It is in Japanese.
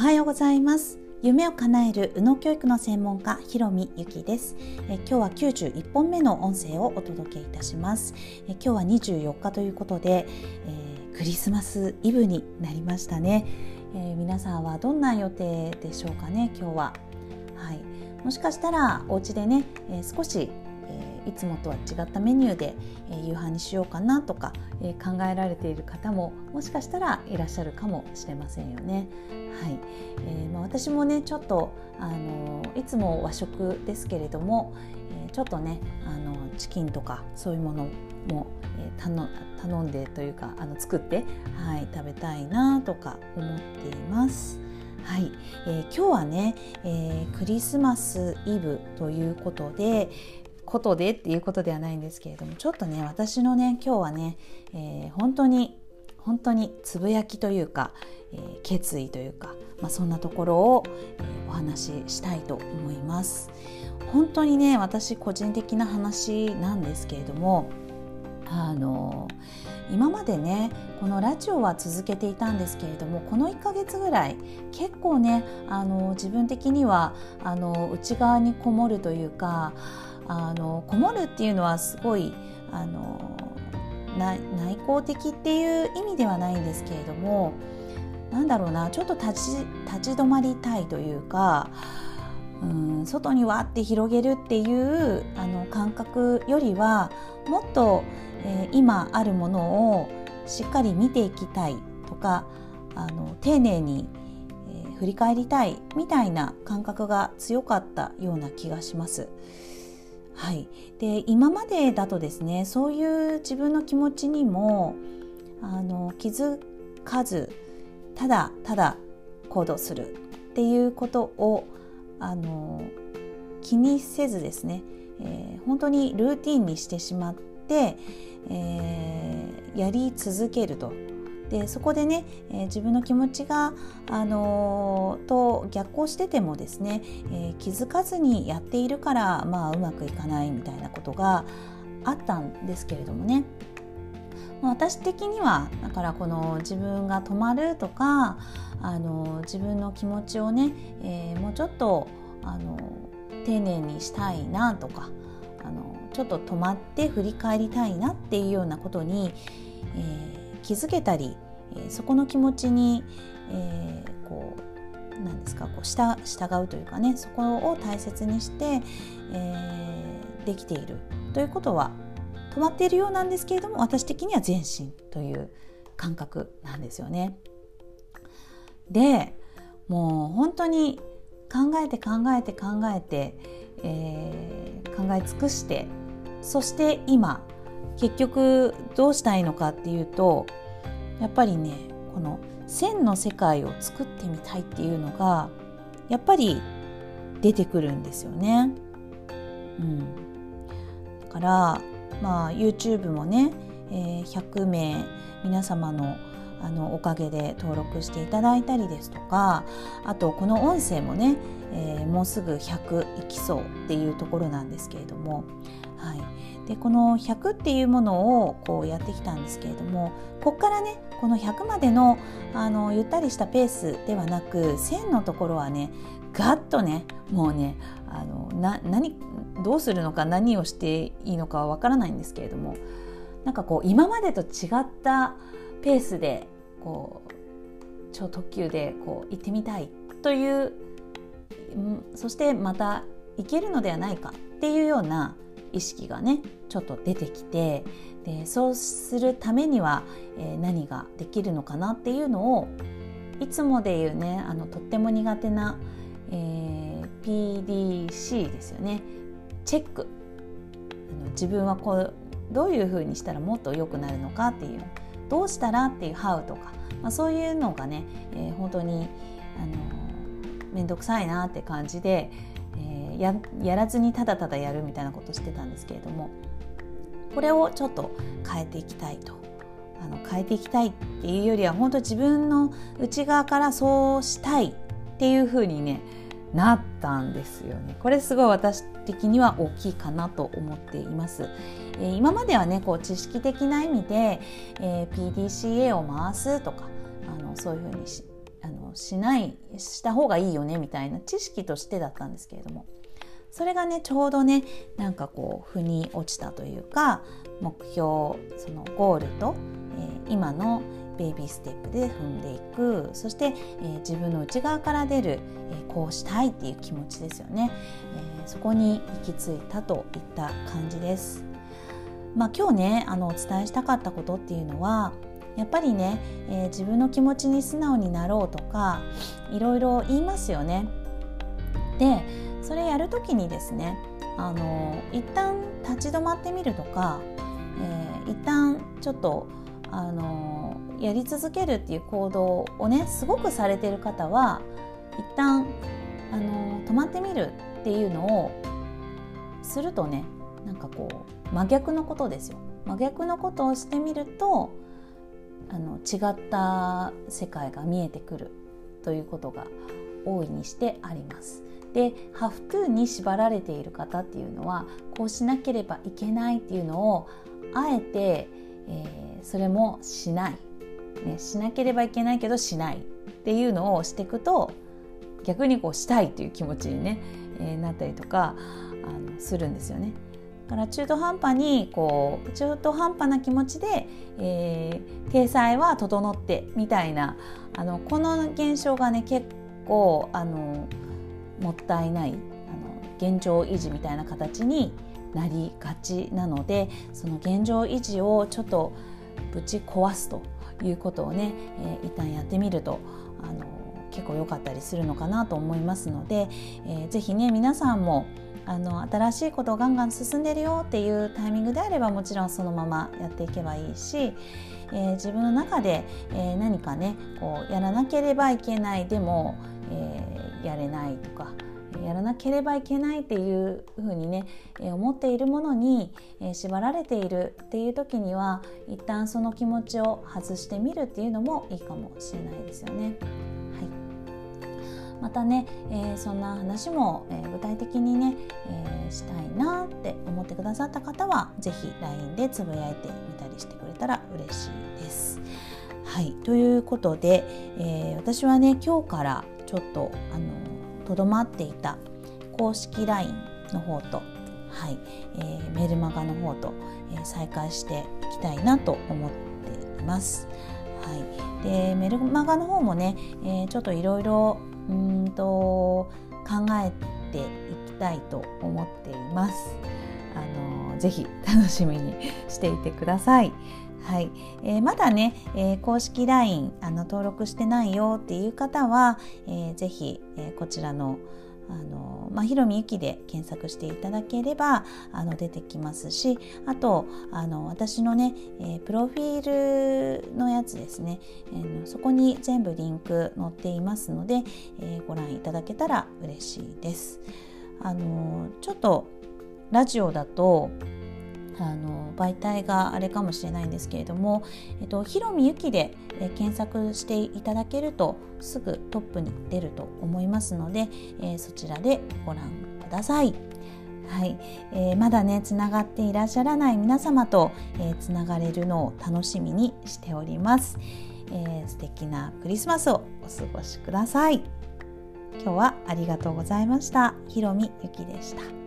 はようございます。夢を叶える宇野教育の専門家ひろみゆきです。え今日は91本目の音声をお届けいたします。え今日は24日ということで、えー、クリスマスイブになりましたね、えー、皆さんはどんな予定でしょうかね今日は。はい。もしかしたらお家でね、えー、少しいつもとは違ったメニューで、え夕飯にしようかなとか、え考えられている方ももしかしたらいらっしゃるかもしれませんよね。はいえーまあ、私もねちょっとあのいつも和食ですけれども、え、ちょっとねあのチキンとかそういうものも、えー、頼頼んでというかあの作って、はい、食べたいなとか思っています。はい、えー、今日はね、えー、クリスマスイブということで、ことでっていうことではないんですけれどもちょっとね私のね今日はね、えー、本当に本当につぶやきというか、えー、決意というか、まあ、そんなところを、えー、お話ししたいと思います。本当にね私個人的な話なんですけれどもあの今までねこのラジオは続けていたんですけれどもこの1ヶ月ぐらい結構ねあの自分的にはあの内側にこもるというかあのこもるっていうのはすごいあの内向的っていう意味ではないんですけれどもなんだろうなちょっと立ち立ち止まりたいというかうん外にわって広げるっていうあの感覚よりはもっと、えー、今あるものをしっかり見ていきたいとかあの丁寧に、えー、振り返りたいみたいな感覚が強かったような気がします。はい、で今までだとですねそういう自分の気持ちにもあの気づかずただただ行動するっていうことをあの気にせずですね、えー、本当にルーティンにしてしまって、えー、やり続けると。でそこでね、えー、自分の気持ちが、あの、と逆行しててもですね、え、気づかずにやっているから、まあ、うまくいかないみたいなことがあったんですけれどもね。私的にはだからこの自分が止まるとかあの自分の気持ちをね、えー、もうちょっとあの丁寧にしたいなとかあのちょっと止まって振り返りたいなっていうようなことに、えー気づけたり、えー、そこの気持ちに、えー、こうなんですかこう従うというかねそこを大切にして、えー、できているということは止まっているようなんですけれども私的には前進という感覚なんですよね。でもう本当に考えて考えて考えて、えー、考え尽くしてそして今結局どうしたいのかっていうとやっぱりねこの線の世界を作ってみたいっていうのがやっぱり出てくるんですよね。うん、だからまあ YouTube もね、えー、100名皆様のあのおかげで登録していただいたりですとかあとこの音声もね、えー、もうすぐ100いきそうっていうところなんですけれども、はい、でこの100っていうものをこうやってきたんですけれどもここからねこの100までのあのゆったりしたペースではなく1000のところはねガッとねもうねあのな何どうするのか何をしていいのかはわからないんですけれどもなんかこう今までと違ったペースでこう超特急でこう行ってみたいというそしてまた行けるのではないかっていうような意識がねちょっと出てきてでそうするためには、えー、何ができるのかなっていうのをいつもで言うねあのとっても苦手な、えー、PDC ですよね。チェック。あの自分はこうどういうふうにしたらもっと良くなるのかっていう。どうしたらっていう「How」とか、まあ、そういうのがね、えー、本当に面倒くさいなって感じでえー、ややらずにただただやるみたいなことしてたんですけれども。これをちょっと変えていきたいと。あの変えていきたいっていうよりは本当自分の内側からそうしたいっていうふうにねなったんですよね。これすごい私的には大きいかなと思っています。えー、今まではねこう知識的な意味で、えー、PDCA を回すとかあのそういうふうにあのしないした方がいいよねみたいな知識としてだったんですけれどもそれがねちょうどねなんかこう腑に落ちたというか目標そのゴールと、えー、今のベイビーステップで踏んでいくそして、えー、自分の内側から出る、えー、こうしたいっていう気持ちですよね、えー、そこに行き着いたといった感じです。まあ、今日ねあのお伝えしたかったことっていうのはやっぱりね、え、自分の気持ちに素直になろうとかいろいろ言いますよね。でそれやる時にですねあの一旦立ち止まってみるとか、えー、一旦ちょっとあのやり続けるっていう行動をねすごくされてる方は一旦あの止まってみるっていうのをするとねなんかこう真逆のことですよ真逆のことをしてみるとあの違った世界が見えてくるということが大いにしてあります。でハフトゥーに縛られている方っていうのはこうしなければいけないっていうのをあえて、えー、それもしない、ね、しなければいけないけどしないっていうのをしていくと逆にこうしたいっていう気持ちにね、えー、なったりとかあのするんですよね。だから中途半端にこう中途半端な気持ちで、えー、体裁は整ってみたいなあのこの現象がね結構あのもったいないあの現状維持みたいな形になりがちなのでその現状維持をちょっとぶち壊すということをね、えー、一旦やってみるとあの結構良かったりするのかなと思いますので、えー、ぜひね皆さんもあの新しいことをガンガン進んでるよっていうタイミングであればもちろんそのままやっていけばいいし、えー、自分の中で、えー、何かねこうやらなければいけないでも、えー、やれないとかやらなければいけないっていうふうにね、思っているものに、縛られているっていう時には一旦その気持ちを外してみるっていうのもいいかもしれないですよね。はいまたね、えー、そんな話も、え、具体的にね、えー、したいなって思ってくださった方は是非 LINE でつぶやいてみたりしてくれたら嬉しいです。はいということで、え私はね今日からちょっとあのとどまっていた公式 LINE の方と、はいえー、メルマガの方と、えー、再開していきたいなと思っています。はい、でメルマガの方もね、えー、ちょっといろいろうんと考えていきたいと思っています。ぜひ楽しみにしていてください。はい、えー、まだね、えー、公式 LINE あの登録してないよっていう方は、えー、ぜひ、えー、こちらのあのまあ、ひろみゆきで検索していただければあの出てきますしあとあの私のね、えー、プロフィールのやつですね、えー、そこに全部リンク載っていますので、えー、ご覧いただけたら嬉しいです。あのちょっとラジオだとあの媒体があれかもしれないんですけれども、えっと、ひろみゆきで、え検索していただけるとすぐトップに出ると思いますので、えー、そちらでご覧ください。はい、えー、まだねつながっていらっしゃらない皆様と、えー、つながれるのを楽しみにしております、えー、素敵なクリスマスをお過ごしください。今日はありがとうございました。ひろみゆきでした。